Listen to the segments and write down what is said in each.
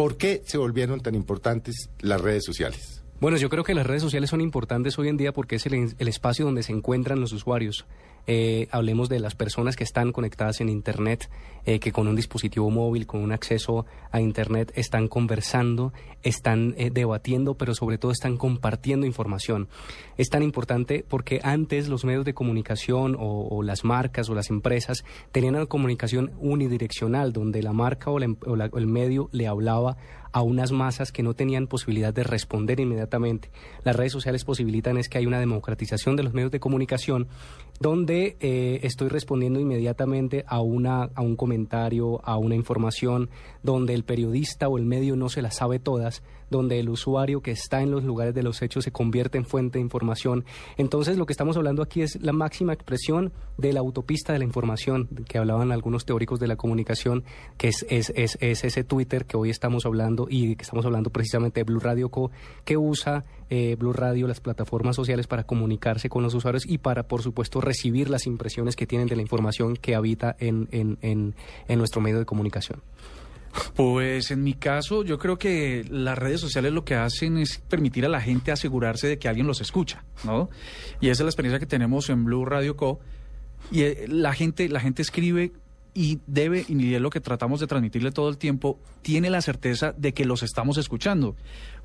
¿Por qué se volvieron tan importantes las redes sociales? Bueno, yo creo que las redes sociales son importantes hoy en día porque es el, espacio donde se encuentran los usuarios. Eh, hablemos de las personas que están conectadas en Internet, eh, que con un dispositivo móvil, con un acceso a Internet, están conversando, están eh, debatiendo, pero sobre todo están compartiendo información. Es tan importante porque antes los medios de comunicación o, las marcas o las empresas tenían una comunicación unidireccional, donde la marca o, o el medio le hablaba a unas masas que no tenían posibilidad de responder inmediatamente. Las redes sociales posibilitan es que hay una democratización de los medios de comunicación donde eh, estoy respondiendo inmediatamente a, una, a un comentario, a una información, donde el periodista o el medio no se las sabe todas, donde el usuario que está en los lugares de los hechos se convierte en fuente de información. Entonces, lo que estamos hablando aquí es la máxima expresión de la autopista de la información, que hablaban algunos teóricos de la comunicación, que es, es, es, es ese Twitter que hoy estamos hablando y que estamos hablando precisamente de Blue Radio Co, que usa eh, Blue Radio, las plataformas sociales para comunicarse con los usuarios y para, por supuesto, recibir las impresiones que tienen de la información que habita en, en, en, en nuestro medio de comunicación. Pues en mi caso, yo creo que las redes sociales lo que hacen es permitir a la gente asegurarse de que alguien los escucha, ¿no? Y esa es la experiencia que tenemos en Blue Radio Co. Y eh, la gente, la gente escribe y debe, y es lo que tratamos de transmitirle todo el tiempo, tiene la certeza de que los estamos escuchando.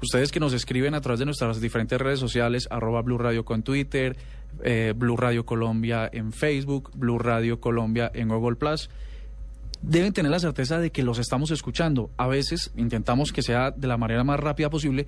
Ustedes que nos escriben a través de nuestras diferentes redes sociales, arroba Blue Radio con Twitter, eh, Blue Radio Colombia en Facebook, Blue Radio Colombia en Google Plus deben tener la certeza de que los estamos escuchando. A veces intentamos que sea de la manera más rápida posible,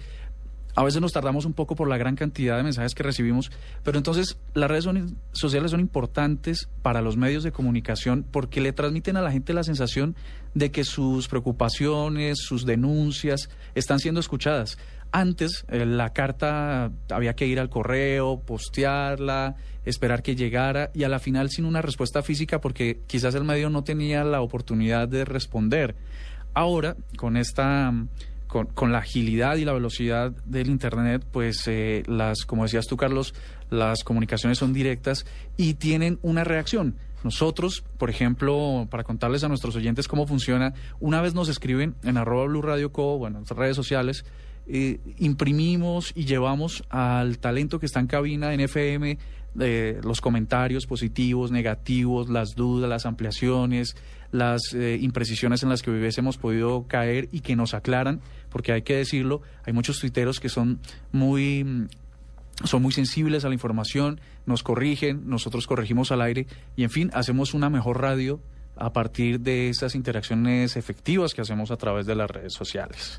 a veces nos tardamos un poco por la gran cantidad de mensajes que recibimos, pero entonces las redes sociales son importantes para los medios de comunicación porque le transmiten a la gente la sensación de que sus preocupaciones, sus denuncias están siendo escuchadas. Antes eh, la carta había que ir al correo, postearla, esperar que llegara y a la final sin una respuesta física porque quizás el medio no tenía la oportunidad de responder. Ahora, con esta con, la agilidad y la velocidad del Internet, pues eh, las, como decías tú, Carlos, las comunicaciones son directas y tienen una reacción. Nosotros, por ejemplo, para contarles a nuestros oyentes cómo funciona, una vez nos escriben en arroba Blue Radio Co, bueno, en nuestras redes sociales, eh, imprimimos y llevamos al talento que está en cabina en FM los comentarios positivos, negativos, las dudas, las ampliaciones, las eh, imprecisiones en las que hubiésemos podido caer y que nos aclaran, porque hay que decirlo, hay muchos tuiteros que son muy son muy sensibles a la información, nos corrigen, nosotros corregimos al aire y en fin, hacemos una mejor radio a partir de esas interacciones efectivas que hacemos a través de las redes sociales.